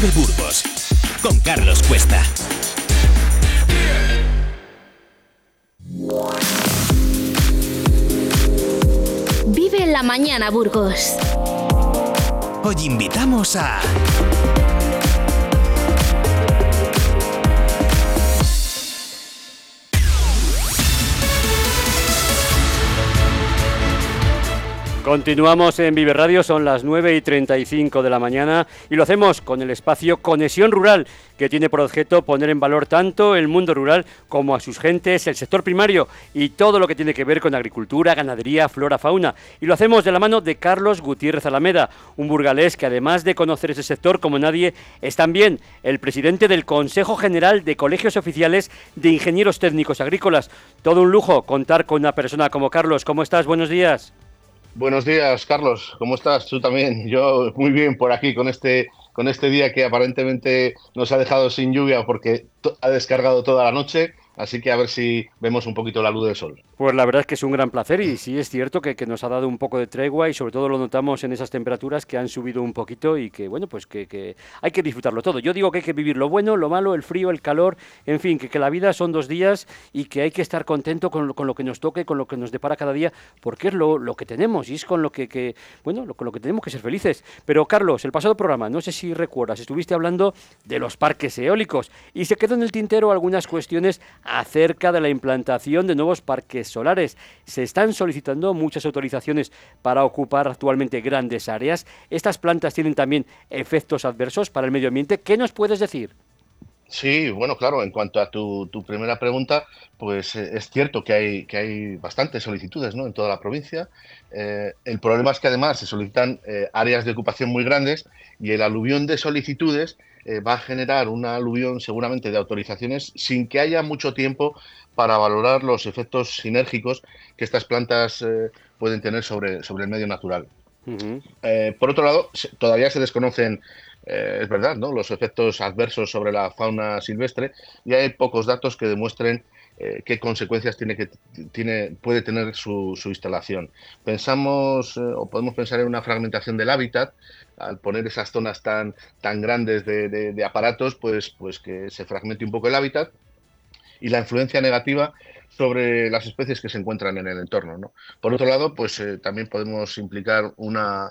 Vive Burgos con Carlos Cuesta. Vive en la mañana, Burgos. Hoy invitamos a... Continuamos en Vive Radio, son las 9 y 35 de la mañana y lo hacemos con el espacio Conexión Rural, que tiene por objeto poner en valor tanto el mundo rural como a sus gentes, el sector primario y todo lo que tiene que ver con agricultura, ganadería, flora, fauna. Y lo hacemos de la mano de Carlos Gutiérrez Alameda, un burgalés que además de conocer ese sector como nadie, es también el presidente del Consejo General de Colegios Oficiales de Ingenieros Técnicos Agrícolas. Todo un lujo contar con una persona como Carlos. ¿Cómo estás? Buenos días. Buenos días, Carlos. ¿Cómo estás? Tú también. Yo muy bien por aquí con este con este día que aparentemente nos ha dejado sin lluvia porque ha descargado toda la noche Así que a ver si vemos un poquito la luz del sol. Pues la verdad es que es un gran placer y sí es cierto que, nos ha dado un poco de tregua y sobre todo lo notamos en esas temperaturas que han subido un poquito y que, bueno, pues que, hay que disfrutarlo todo. Yo digo que hay que vivir lo bueno, lo malo, el frío, el calor, en fin, que, la vida son dos días y que hay que estar contento con, lo que nos toque, con lo que nos depara cada día, porque es lo, que tenemos y es con lo que, bueno, con lo que tenemos que ser felices. Pero Carlos, el pasado programa, no sé si recuerdas, estuviste hablando de los parques eólicos y se quedó en el tintero algunas cuestiones acerca de la implantación de nuevos parques solares. Se están solicitando muchas autorizaciones para ocupar actualmente grandes áreas. Estas plantas tienen también efectos adversos para el medio ambiente. ¿Qué nos puedes decir? Sí, bueno, claro, en cuanto a tu, primera pregunta, pues eh, es cierto que hay, que hay bastantes solicitudes ¿no? en toda la provincia. Eh, el problema es que además se solicitan eh, áreas de ocupación muy grandes y el aluvión de solicitudes eh, va a generar una aluvión seguramente de autorizaciones sin que haya mucho tiempo para valorar los efectos sinérgicos que estas plantas eh, pueden tener sobre, sobre el medio natural. Eh, por otro lado, todavía se desconocen, es verdad, ¿no? los efectos adversos sobre la fauna silvestre y hay pocos datos que demuestren qué consecuencias tiene que, tiene, puede tener su, instalación. Pensamos o podemos pensar en una fragmentación del hábitat, al poner esas zonas tan, tan grandes de, aparatos, pues, pues que se fragmente un poco el hábitat y la influencia negativa sobre las especies que se encuentran en el entorno. ¿no? Por otro lado, pues eh, también podemos implicar una,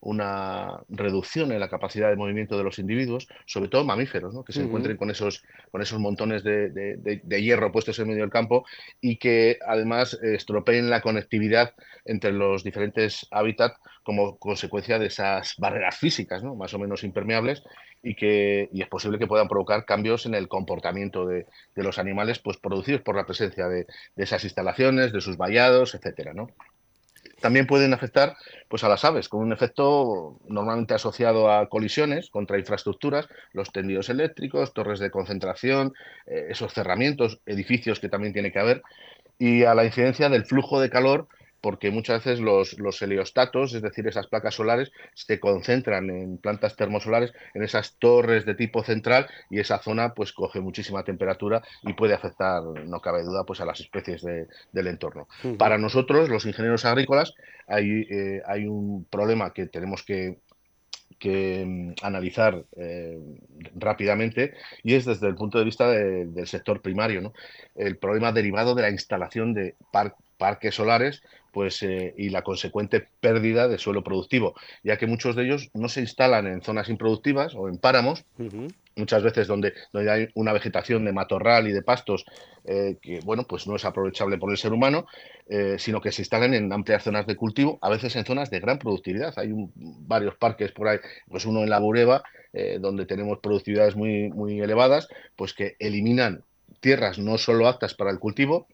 una reducción en la capacidad de movimiento de los individuos, sobre todo mamíferos, ¿no? que se encuentren con esos, con esos montones de, hierro puestos en medio del campo y que además estropeen la conectividad entre los diferentes hábitats como consecuencia de esas barreras físicas, ¿no? más o menos impermeables, y que y es posible que puedan provocar cambios en el comportamiento de, los animales pues, producidos por la presencia de, esas instalaciones, de sus vallados, etcétera, ¿no? También pueden afectar pues, a las aves, con un efecto normalmente asociado a colisiones contra infraestructuras, los tendidos eléctricos, torres de concentración, eh, esos cerramientos, edificios que también tiene que haber, y a la incidencia del flujo de calor porque muchas veces los, los, heliostatos, es decir, esas placas solares, se concentran en plantas termosolares, en esas torres de tipo central, y esa zona pues coge muchísima temperatura y puede afectar, no cabe duda, pues a las especies del entorno. Para nosotros, los ingenieros agrícolas, hay, eh, hay un problema que tenemos que que mm, analizar eh, rápidamente y es desde el punto de vista del sector primario, ¿no? el problema derivado de la instalación de parques solares pues, eh, y la consecuente pérdida de suelo productivo, ya que muchos de ellos no se instalan en zonas improductivas o en páramos, muchas veces donde, donde, hay una vegetación de matorral y de pastos eh, que bueno, pues no es aprovechable por el ser humano, eh, sino que se instalan en amplias zonas de cultivo, a veces en zonas de gran productividad. Hay varios parques por ahí, pues uno en la Bureba, donde tenemos productividades muy, muy elevadas, pues que eliminan tierras no solo aptas para el cultivo,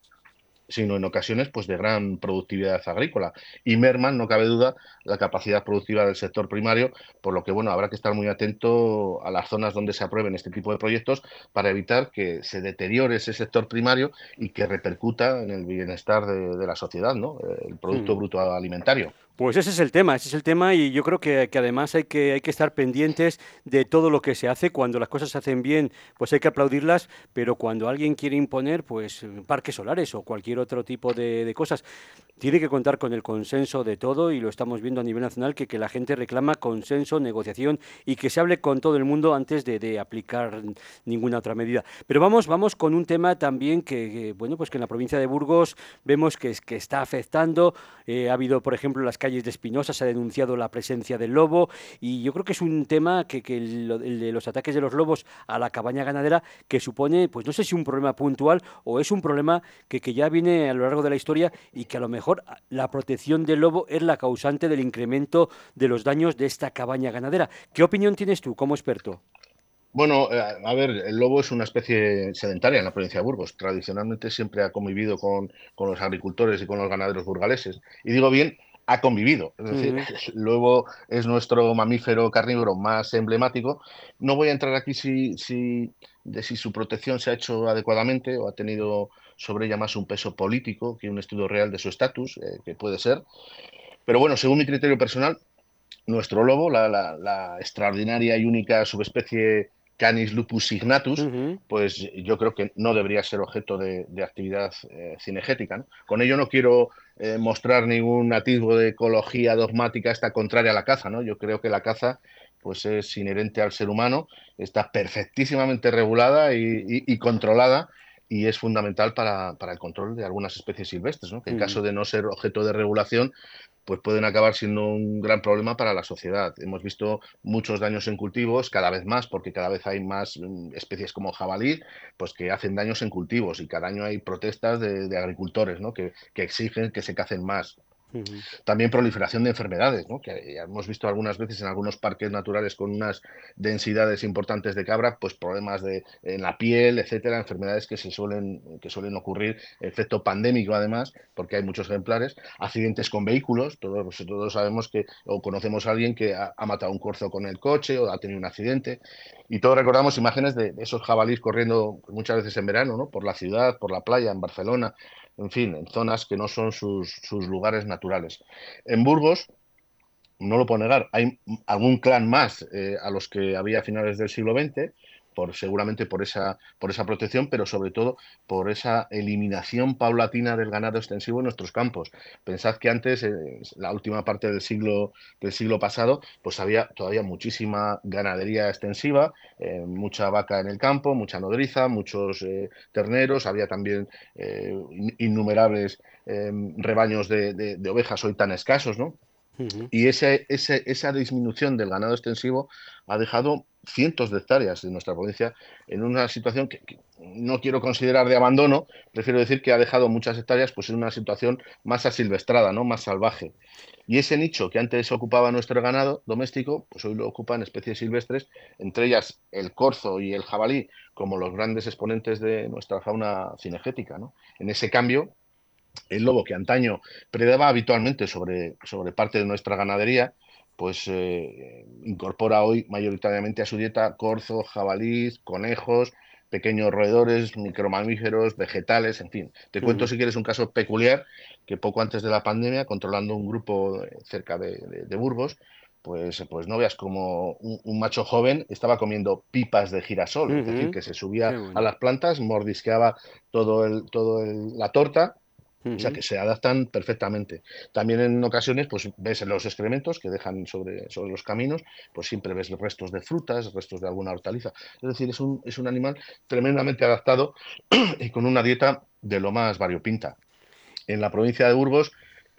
sino en ocasiones pues de gran productividad agrícola. Y merman, no cabe duda, la capacidad productiva del sector primario, por lo que bueno, habrá que estar muy atento a las zonas donde se aprueben este tipo de proyectos para evitar que se deteriore ese sector primario y que repercuta en el bienestar de, la sociedad, ¿no? El Producto mm. Bruto Alimentario. Pues ese es el tema, ese es el tema y yo creo que, además hay que, hay que estar pendientes de todo lo que se hace. Cuando las cosas se hacen bien, pues hay que aplaudirlas, pero cuando alguien quiere imponer pues parques solares o cualquier otro tipo de, cosas, tiene que contar con el consenso de todo y lo estamos viendo a nivel nacional, que, que la gente reclama consenso, negociación y que se hable con todo el mundo antes de, aplicar ninguna otra medida. Pero vamos, vamos con un tema también que, bueno, pues que en la provincia de Burgos vemos que, que está afectando. Eh, ha habido, por ejemplo, las calles de Espinosa se ha denunciado la presencia del lobo y yo creo que es un tema que, el, de los ataques de los lobos a la cabaña ganadera que supone, pues no sé si un problema puntual o es un problema que, que ya viene a lo largo de la historia y que a lo mejor la protección del lobo es la causante del incremento de los daños de esta cabaña ganadera. ¿Qué opinión tienes tú como experto? Bueno, eh, a ver, el lobo es una especie sedentaria en la provincia de Burgos. Tradicionalmente siempre ha convivido con, con los agricultores y con los ganaderos burgaleses. Y digo bien, ha convivido. Es decir, el lobo es nuestro mamífero carnívoro más emblemático. No voy a entrar aquí si, si, de si su protección se ha hecho adecuadamente o ha tenido sobre ella más un peso político que un estudio real de su estatus, eh, que puede ser. Pero bueno, según mi criterio personal, nuestro lobo, la, la extraordinaria y única subespecie Canis lupus signatus, pues yo creo que no debería ser objeto de, actividad eh, cinegética. Con ello no quiero eh, mostrar ningún atisbo de ecología dogmática esta contraria a la caza. ¿no? Yo creo que la caza pues es inherente al ser humano, está perfectísimamente regulada y, controlada y es fundamental para, el control de algunas especies silvestres, ¿no? que en caso de no ser objeto de regulación, pues pueden acabar siendo un gran problema para la sociedad. Hemos visto muchos daños en cultivos, cada vez más, porque cada vez hay más mm, especies como jabalí, pues que hacen daños en cultivos y cada año hay protestas de, agricultores ¿no? que, que exigen que se cacen más. También proliferación de enfermedades, ¿no? que hemos visto algunas veces en algunos parques naturales con unas densidades importantes de cabra, pues problemas de, en la piel, etcétera, enfermedades que se suelen, que suelen ocurrir, efecto pandémico además, porque hay muchos ejemplares, accidentes con vehículos, todos, todos sabemos que, o conocemos a alguien que ha, matado un corzo con el coche o ha tenido un accidente, y todos recordamos imágenes de, esos jabalíes corriendo muchas veces en verano, ¿no? por la ciudad, por la playa, en Barcelona, en fin, en zonas que no son sus, lugares naturales. En Burgos, no lo puedo negar, hay algún clan más eh, a los que había a finales del siglo XX, por, seguramente por esa, por esa protección, pero sobre todo por esa eliminación paulatina del ganado extensivo en nuestros campos. Pensad que antes, en la última parte del siglo, del siglo pasado, pues había todavía muchísima ganadería extensiva, eh, mucha vaca en el campo, mucha nodriza, muchos eh, terneros, había también eh, innumerables rebaños de, de ovejas hoy tan escasos, ¿no? Y ese, esa disminución del ganado extensivo ha dejado cientos de hectáreas de nuestra provincia en una situación que, no quiero considerar de abandono, prefiero decir que ha dejado muchas hectáreas pues, en una situación más asilvestrada, ¿no? más salvaje. Y ese nicho que antes ocupaba nuestro ganado doméstico, pues hoy lo ocupan especies silvestres, entre ellas el corzo y el jabalí, como los grandes exponentes de nuestra fauna cinegética. ¿no? En ese cambio, el lobo que antaño predaba habitualmente sobre, sobre parte de nuestra ganadería, pues eh, incorpora hoy mayoritariamente a su dieta corzo, jabalís, conejos, pequeños roedores, micromamíferos, vegetales, en fin. Te cuento si quieres un caso peculiar que poco antes de la pandemia, controlando un grupo eh, cerca de, Burgos, pues, pues no veas como un, macho joven estaba comiendo pipas de girasol, es decir, que se subía a las plantas, mordisqueaba todo el, todo la torta o sea que se adaptan perfectamente. También en ocasiones, pues ves los excrementos que dejan sobre, sobre los caminos, pues siempre ves restos de frutas, restos de alguna hortaliza. Es decir, es un, es un animal tremendamente adaptado y con una dieta de lo más variopinta. En la provincia de Burgos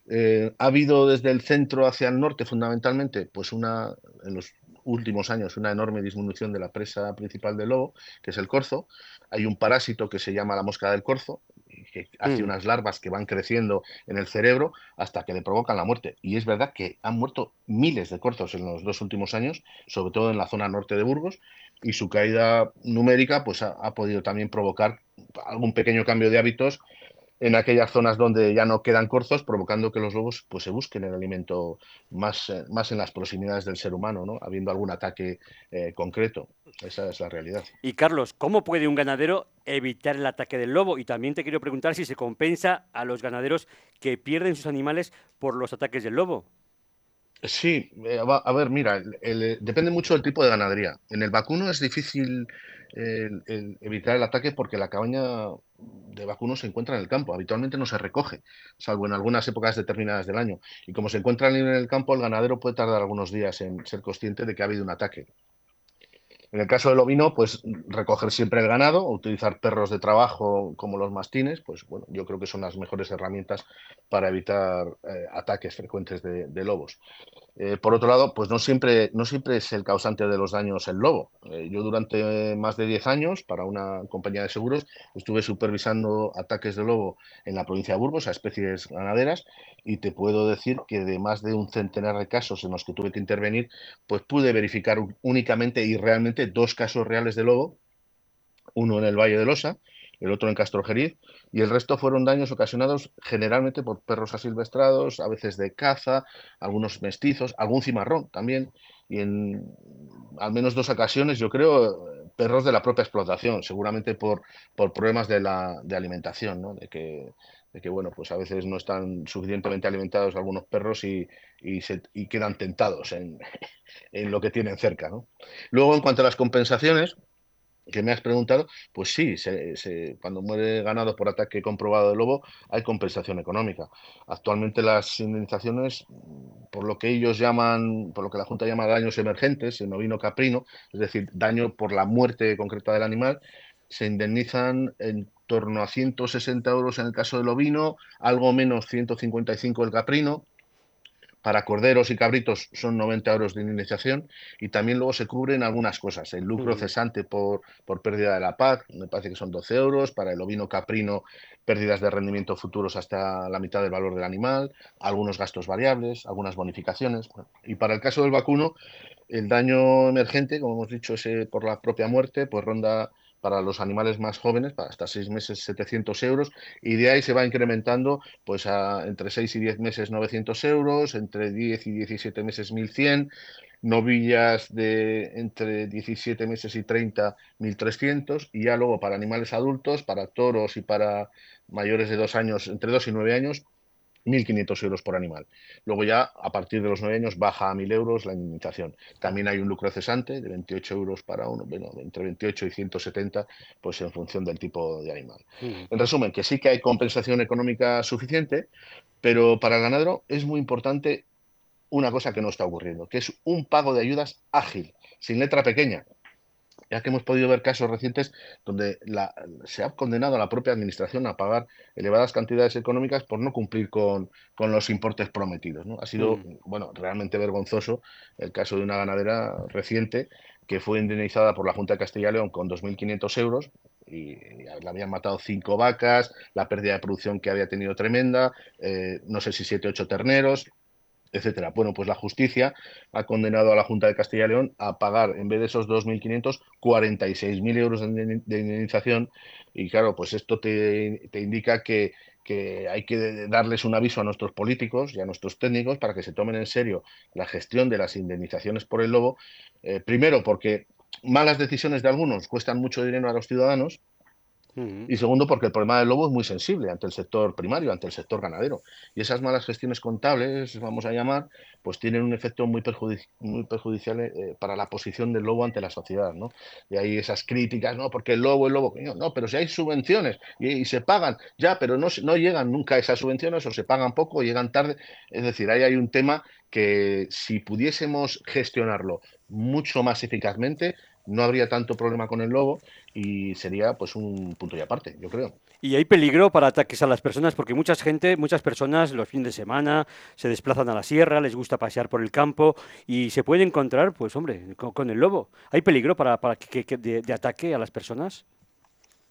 eh, ha habido desde el centro hacia el norte fundamentalmente, pues una, en los últimos años, una enorme disminución de la presa principal del lobo, que es el corzo. Hay un parásito que se llama la mosca del corzo, que hace mm. unas larvas que van creciendo en el cerebro hasta que le provocan la muerte. Y es verdad que han muerto miles de corzos en los dos últimos años, sobre todo en la zona norte de Burgos, y su caída numérica pues, ha, ha podido también provocar algún pequeño cambio de hábitos en aquellas zonas donde ya no quedan corzos, provocando que los lobos pues, se busquen el alimento más, eh, más en las proximidades del ser humano, ¿no? habiendo algún ataque eh, concreto. Esa es la realidad. Y Carlos, ¿cómo puede un ganadero evitar el ataque del lobo? Y también te quiero preguntar si se compensa a los ganaderos que pierden sus animales por los ataques del lobo. Sí, eh, a ver, mira, el- el- depende mucho del tipo de ganadería. En el vacuno es difícil el evitar el ataque porque la cabaña de vacuno se encuentra en el campo. Habitualmente no se recoge, salvo en algunas épocas determinadas del año. Y como se encuentra en el campo, el ganadero puede tardar algunos días en ser consciente de que ha habido un ataque. En el caso del ovino, pues recoger siempre el ganado, utilizar perros de trabajo como los mastines, pues bueno, yo creo que son las mejores herramientas para evitar eh, ataques frecuentes de, lobos. Eh, por otro lado, pues no siempre, no siempre es el causante de los daños el lobo. Eh, yo durante más de 10 años, para una compañía de seguros, estuve supervisando ataques de lobo en la provincia de Burgos a especies ganaderas y te puedo decir que de más de un centenar de casos en los que tuve que intervenir, pues pude verificar únicamente y realmente dos casos reales de lobo, uno en el Valle de Losa, el otro en Castrojeriz, y el resto fueron daños ocasionados generalmente por perros asilvestrados, a veces de caza, algunos mestizos, algún cimarrón también, y en al menos dos ocasiones, yo creo, perros de la propia explotación, seguramente por, por problemas de, la, de alimentación, ¿no? de, que, de que, bueno, pues a veces no están suficientemente alimentados algunos perros y, y, se, y quedan tentados en, en, lo que tienen cerca. ¿no? Luego, en cuanto a las compensaciones, que me has preguntado, pues sí, se, se, cuando muere ganado por ataque comprobado de lobo hay compensación económica. Actualmente las indemnizaciones, por lo que ellos llaman, por lo que la Junta llama daños emergentes, en ovino caprino, es decir, daño por la muerte concreta del animal, se indemnizan en torno a 160 euros en el caso del ovino, algo menos 155 el caprino, para corderos y cabritos son 90 euros de indemnización y también luego se cubren algunas cosas. El lucro cesante por, por pérdida de la PAC, me parece que son 12 euros. Para el ovino caprino, pérdidas de rendimiento futuros hasta la mitad del valor del animal, algunos gastos variables, algunas bonificaciones. Y para el caso del vacuno, el daño emergente, como hemos dicho, ese por la propia muerte, pues ronda para los animales más jóvenes, para hasta seis meses 700 euros, y de ahí se va incrementando pues a entre 6 y 10 meses 900 euros, entre 10 y 17 meses 1100, novillas de entre 17 meses y 30, 1300, y ya luego para animales adultos, para toros y para mayores de dos años, entre 2 y 9 años, 1.500 euros por animal. Luego ya, a partir de los 9 años, baja a 1.000 euros la indemnización. También hay un lucro cesante de 28 euros para uno, bueno, entre 28 y 170, pues en función del tipo de animal. Mm. En resumen, que sí que hay compensación económica suficiente, pero para el ganadero es muy importante una cosa que no está ocurriendo, que es un pago de ayudas ágil, sin letra pequeña ya que hemos podido ver casos recientes donde la, se ha condenado a la propia administración a pagar elevadas cantidades económicas por no cumplir con, con los importes prometidos. ¿no? Ha sido, mm. bueno, realmente vergonzoso el caso de una ganadera reciente que fue indemnizada por la Junta de Castilla y León con 2.500 euros y le habían matado cinco vacas, la pérdida de producción que había tenido tremenda, eh, no sé si siete, ocho terneros, etcétera. Bueno, pues la justicia ha condenado a la Junta de Castilla y León a pagar, en vez de esos 2.500, 46.000 euros de indemnización. Y claro, pues esto te, indica que, que, hay que darles un aviso a nuestros políticos y a nuestros técnicos para que se tomen en serio la gestión de las indemnizaciones por el lobo. Eh, primero, porque malas decisiones de algunos cuestan mucho dinero a los ciudadanos y segundo, porque el problema del lobo es muy sensible ante el sector primario, ante el sector ganadero. Y esas malas gestiones contables, vamos a llamar, pues tienen un efecto muy, muy perjudicial eh, para la posición del lobo ante la sociedad. ¿no? Y hay esas críticas, no, porque el lobo, el lobo, no, pero si hay subvenciones y, se pagan, ya, pero no, no llegan nunca esas subvenciones o se pagan poco o llegan tarde. Es decir, ahí hay un tema que si pudiésemos gestionarlo mucho más eficazmente, no habría tanto problema con el lobo y sería pues un punto y aparte, yo creo. Y hay peligro para ataques a las personas porque mucha gente, muchas personas los fines de semana se desplazan a la sierra, les gusta pasear por el campo y se puede encontrar, pues hombre, con, el lobo. ¿Hay peligro para, para que, de, ataque a las personas?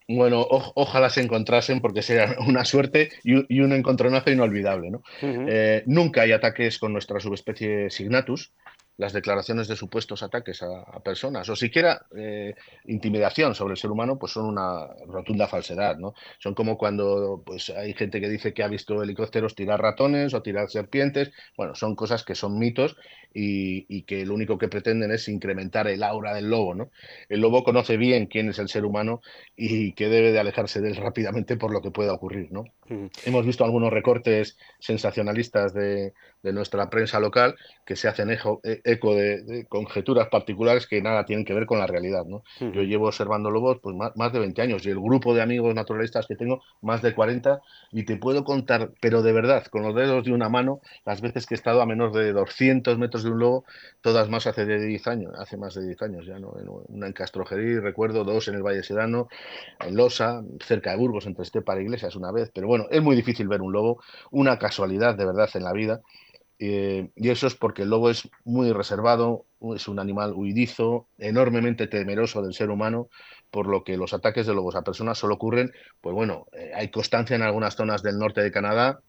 Bueno, ojalá se encontrasen porque sería una suerte y, un encontronazo inolvidable. ¿no? Eh, nunca hay ataques con nuestra subespecie Signatus las declaraciones de supuestos ataques a, personas o siquiera eh, intimidación sobre el ser humano, pues son una rotunda falsedad, ¿no? Son como cuando pues hay gente que dice que ha visto helicópteros tirar ratones o tirar serpientes, bueno, son cosas que son mitos y, que lo único que pretenden es incrementar el aura del lobo. ¿no? El lobo conoce bien quién es el ser humano y que debe de alejarse de él rápidamente por lo que pueda ocurrir. ¿no? Hemos visto algunos recortes sensacionalistas de, de nuestra prensa local que se hacen eco, e, eco de, conjeturas particulares que nada tienen que ver con la realidad. ¿no? Yo llevo observando lobos pues, más, más, de 20 años y el grupo de amigos naturalistas que tengo, más de 40, y te puedo contar, pero de verdad, con los dedos de una mano, las veces que he estado a menos de 200 metros de un lobo, todas más hace de 10 años, hace más de 10 años ya, ¿no? Una en Castrojerí, recuerdo, dos en el Valle Sedano, en Losa, cerca de Burgos, entre Estepa e Iglesias una vez, pero bueno, es muy difícil ver un lobo, una casualidad de verdad en la vida. Y eso es porque el lobo es muy reservado, es un animal huidizo, enormemente temeroso del ser humano, por lo que los ataques de lobos a personas solo ocurren, pues bueno, eh, hay constancia en algunas zonas del norte de Canadá,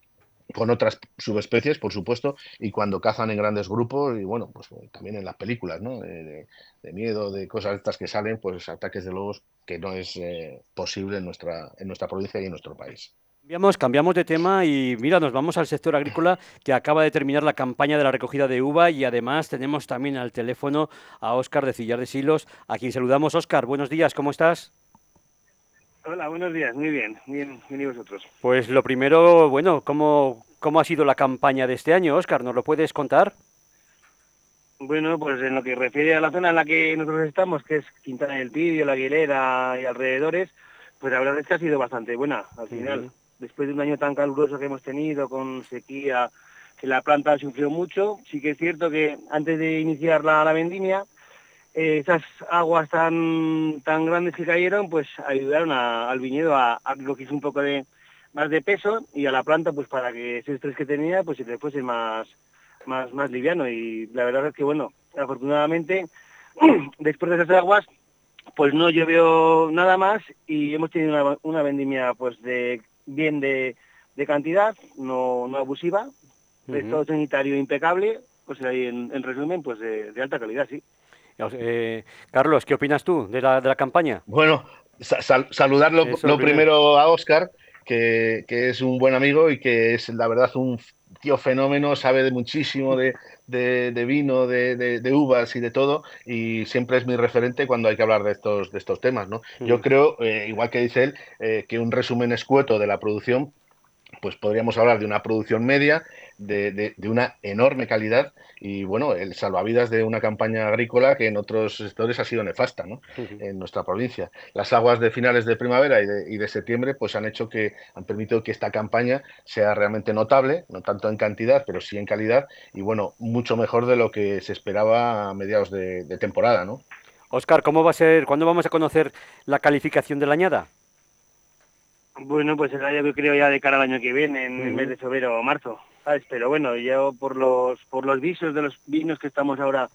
con otras subespecies, por supuesto, y cuando cazan en grandes grupos, y bueno, pues también en las películas, ¿no? De, miedo, de cosas estas que salen, pues ataques de lobos que no es eh, posible en nuestra, en nuestra provincia y en nuestro país. Cambiamos, cambiamos de tema y mira, nos vamos al sector agrícola que acaba de terminar la campaña de la recogida de uva y además tenemos también al teléfono a Óscar de Cillar de Silos, a quien saludamos. Óscar, buenos días, ¿cómo estás? Hola, buenos días, muy bien, bien, bien y vosotros. Pues lo primero, bueno, ¿cómo, ¿cómo ha sido la campaña de este año, Óscar? ¿Nos lo puedes contar? Bueno, pues en lo que refiere a la zona en la que nosotros estamos, que es Quintana del Pidio, La Aguilera y alrededores, pues la verdad es que ha sido bastante buena al final después de un año tan caluroso que hemos tenido, con sequía, que la planta sufrió mucho. Sí que es cierto que antes de iniciar la, vendimia, eh, esas aguas tan, tan grandes que cayeron, pues ayudaron al viñedo a, a que un poco de más de peso y a la planta pues para que ese estrés que tenía pues se le fuese más, más, más liviano. Y la verdad es que bueno, afortunadamente después de esas aguas pues no llovió nada más y hemos tenido una, una vendimia pues de bien de, cantidad, no, no abusiva, estado sanitario impecable, pues ahí en, resumen, pues de, alta calidad, sí. Eh, Carlos, ¿qué opinas tú de la, de la campaña? Bueno, saludar lo, primero. a Oscar, que, que, es un buen amigo y que es la verdad un tío fenómeno, sabe de muchísimo de, de, vino, de, uvas y de todo, y siempre es mi referente cuando hay que hablar de estos, de estos temas. ¿no? Yo creo, eh, igual que dice él, eh, que un resumen escueto de la producción pues podríamos hablar de una producción media, de, una enorme calidad y bueno, el salvavidas de una campaña agrícola que en otros sectores ha sido nefasta ¿no? en nuestra provincia. Las aguas de finales de primavera y de, septiembre pues han hecho que, han permitido que esta campaña sea realmente notable, no tanto en cantidad, pero sí en calidad y bueno, mucho mejor de lo que se esperaba a mediados de, temporada. ¿no? Oscar, ¿cómo va a ser, cuándo vamos a conocer la calificación de la añada? Bueno, pues será yo creo ya de cara al año que viene, en el mes de febrero o marzo. Pero bueno, yo por los por los visos de los vinos que estamos ahora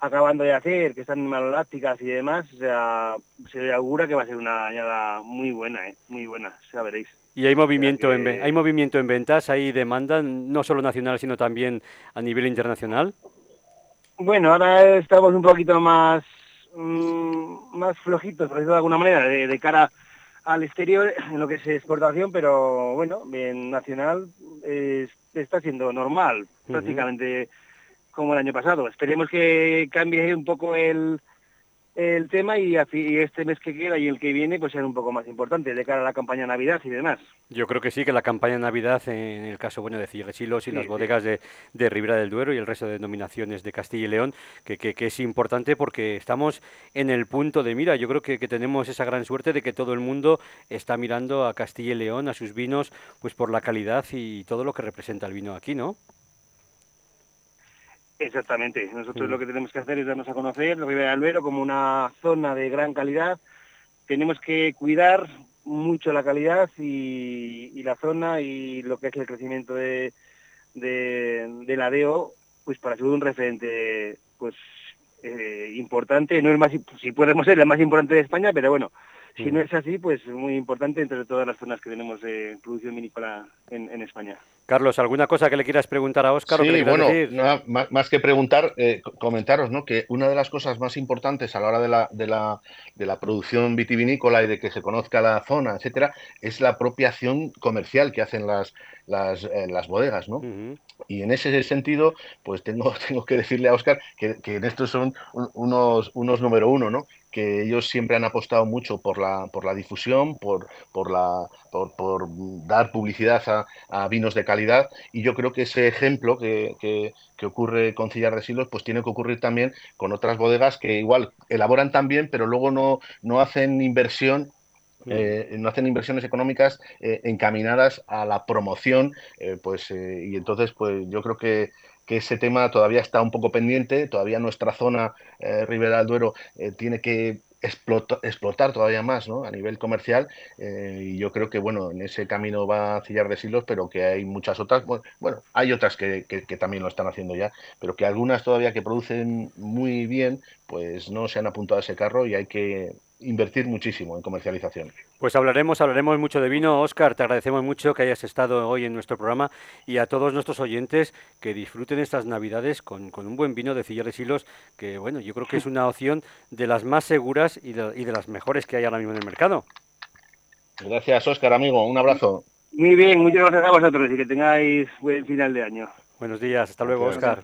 acabando de hacer, que están malolácticas y demás, o sea, se augura que va a ser una añada muy buena, ¿eh? muy buena, ya veréis. Y hay movimiento, en, hay movimiento en ventas, hay demanda, no solo nacional, sino también a nivel internacional. Bueno, ahora estamos un poquito más, mm, más flojitos, por decirlo de alguna manera, de, de cara al exterior en lo que es exportación, pero bueno, bien nacional está siendo normal, prácticamente como el año pasado. Esperemos que cambie un poco el, el tema y, este mes que queda y el que viene pues ser un poco más importante de cara a la campaña Navidad y demás. Yo creo que sí, que la campaña Navidad, en el caso bueno de Cigesilos y las bodegas de, de, Ribera del Duero y el resto de denominaciones de Castilla y León, que, que, es importante porque estamos en el punto de mira. Yo creo que, que, tenemos esa gran suerte de que todo el mundo está mirando a Castilla y León, a sus vinos, pues por la calidad y todo lo que representa el vino aquí, ¿no? Exactamente. Nosotros lo que tenemos que hacer es darnos a conocer Ribera del Duero como una zona de gran calidad. Tenemos que cuidar mucho la calidad y, la zona y lo que es el crecimiento de, de, la DEO, pues para ser un referente pues eh, importante. No es más, si podemos ser el más importante de España, pero bueno, Si no es así, pues es muy importante entre todas las zonas que tenemos de producción vinícola en, España. Carlos, ¿alguna cosa que le quieras preguntar a Óscar? Sí, bueno, más, que preguntar, eh, comentaros ¿no? que una de las cosas más importantes a la hora de la, de, la, de la producción vitivinícola y de que se conozca la zona, etcétera, es la propia acción comercial que hacen las, las, eh, las bodegas, ¿no? Y en ese sentido, pues tengo, tengo que decirle a Óscar que, que en estos son unos, unos número uno, ¿no? que ellos siempre han apostado mucho por la, por la difusión, por, por, la, por, por dar publicidad a, a, vinos de calidad y yo creo que ese ejemplo que, que, que, ocurre con Cillar de Silos pues tiene que ocurrir también con otras bodegas que igual elaboran también pero luego no, no hacen inversión eh, no hacen inversiones económicas eh, encaminadas a la promoción, eh, pues y entonces pues yo creo que, que, ese tema todavía está un poco pendiente, todavía nuestra zona Ribera del Duero tiene que explotar todavía más ¿no? a nivel comercial y yo creo que bueno en ese camino va a cillar de silos pero que hay muchas otras bueno, hay otras que, que, también lo están haciendo ya pero que algunas todavía que producen muy bien pues no se han apuntado a ese carro y hay que invertir muchísimo en comercialización. Pues hablaremos, hablaremos mucho de vino. Oscar, te agradecemos mucho que hayas estado hoy en nuestro programa y a todos nuestros oyentes que disfruten estas Navidades con, un buen vino de Cilla de Silos, que bueno, yo creo que es una opción de las más seguras y de, y de las mejores que hay ahora mismo en el mercado. Gracias, Oscar, amigo. Un abrazo. Muy bien, muchas gracias a vosotros y que tengáis buen final de año. Buenos días, hasta luego, Oscar.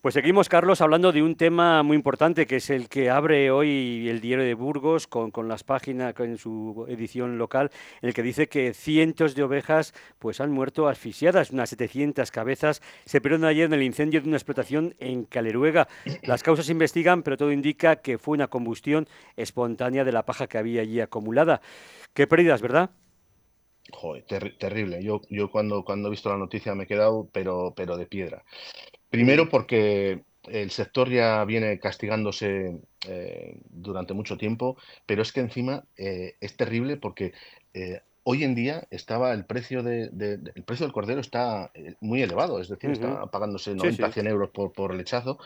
Pues seguimos, Carlos, hablando de un tema muy importante que es el que abre hoy el diario de Burgos con, con las páginas, en su edición local, en el que dice que cientos de ovejas pues han muerto asfixiadas, unas 700 cabezas se perdieron ayer en el incendio de una explotación en Caleruega. Las causas se investigan, pero todo indica que fue una combustión espontánea de la paja que había allí acumulada. Qué pérdidas, ¿verdad? Joder, terrible. Yo, yo cuando, cuando he visto la noticia me he quedado, pero, pero de piedra. Primero porque el sector ya viene castigándose eh, durante mucho tiempo, pero es que encima eh, es terrible porque eh, hoy en día estaba el precio de, el precio del cordero está muy elevado, es decir, está pagándose 90 100 euros por, por lechazo.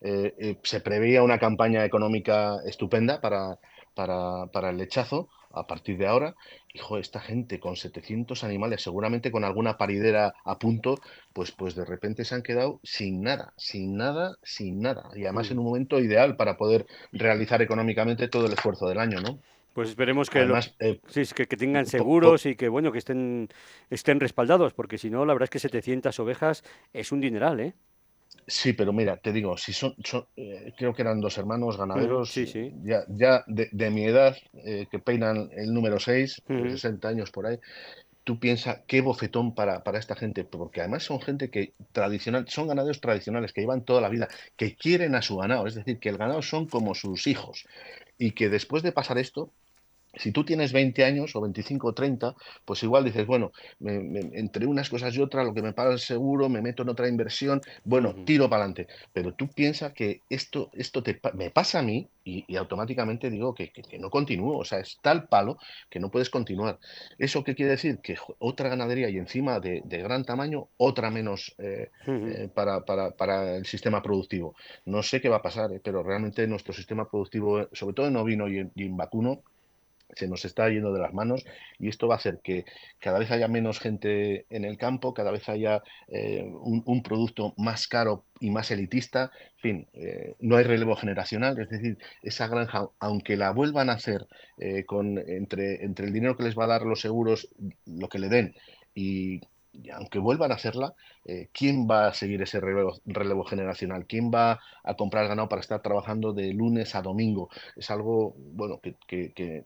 se preveía una campaña económica estupenda para, para, para el lechazo a partir de ahora. Hijo, esta gente con 700 animales, seguramente con alguna paridera a punto, pues, pues de repente se han quedado sin nada, sin nada, sin nada. Y además en un momento ideal para poder realizar económicamente todo el esfuerzo del año, ¿no? Pues esperemos que, eh, sí, que, que, tengan seguros y que bueno que estén, estén respaldados, porque si no, la verdad es que 700 ovejas es un dineral, ¿eh? Sí, pero mira, te digo, si son, eh, creo que eran dos hermanos ganaderos, ya, ya de, mi edad, eh, que peinan el número 6, 60 años por ahí, tú piensas qué bofetón para, para esta gente, porque además son gente que tradicional, son ganaderos tradicionales, que llevan toda la vida, que quieren a su ganado, es decir, que el ganado son como sus hijos, y que después de pasar esto, si tú tienes 20 años o 25 o 30, pues igual dices, bueno, entre unas cosas y otras, lo que me paga el seguro, me meto en otra inversión, bueno, tiro para adelante. Pero tú piensas que esto, esto te, me pasa a mí y, automáticamente digo que, no continúo, o sea, es tal palo que no puedes continuar. ¿Eso qué quiere decir? Que otra ganadería y encima de, gran tamaño, otra menos eh, eh, para, para, para, el sistema productivo. No sé qué va a pasar, eh, pero realmente nuestro sistema productivo, sobre todo en ovino y y en vacuno, se nos está yendo de las manos y esto va a hacer que cada vez haya menos gente en el campo, cada vez haya eh, un, producto más caro y más elitista, en fin, eh, no hay relevo generacional, es decir, esa granja, aunque la vuelvan a hacer eh, con, entre, entre el dinero que les va a dar los seguros, lo que le den y aunque vuelvan a hacerla, ¿quién va a seguir ese relevo, generacional? ¿Quién va a comprar ganado para estar trabajando de lunes a domingo? Es algo, bueno, que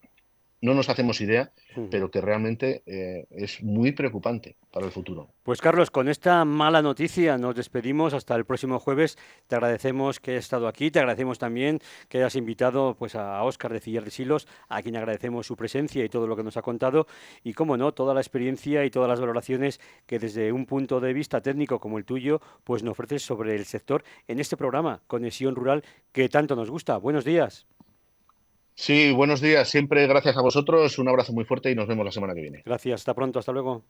no nos hacemos idea, pero que realmente eh, es muy preocupante para el futuro. Pues Carlos, con esta mala noticia nos despedimos hasta el próximo jueves. Te agradecemos que hayas estado aquí, te agradecemos también que hayas invitado pues, a Óscar de Cillar de Silos, a quien agradecemos su presencia y todo lo que nos ha contado, y como no, toda la experiencia y todas las valoraciones que desde un punto de vista técnico como el tuyo, pues nos ofreces sobre el sector en este programa, Conexión Rural, que tanto nos gusta. Buenos días. Sí, buenos días. Siempre gracias a vosotros. Un abrazo muy fuerte y nos vemos la semana que viene. Gracias. Hasta pronto. Hasta luego.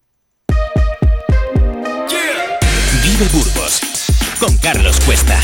Vive Burgos con Carlos Cuesta.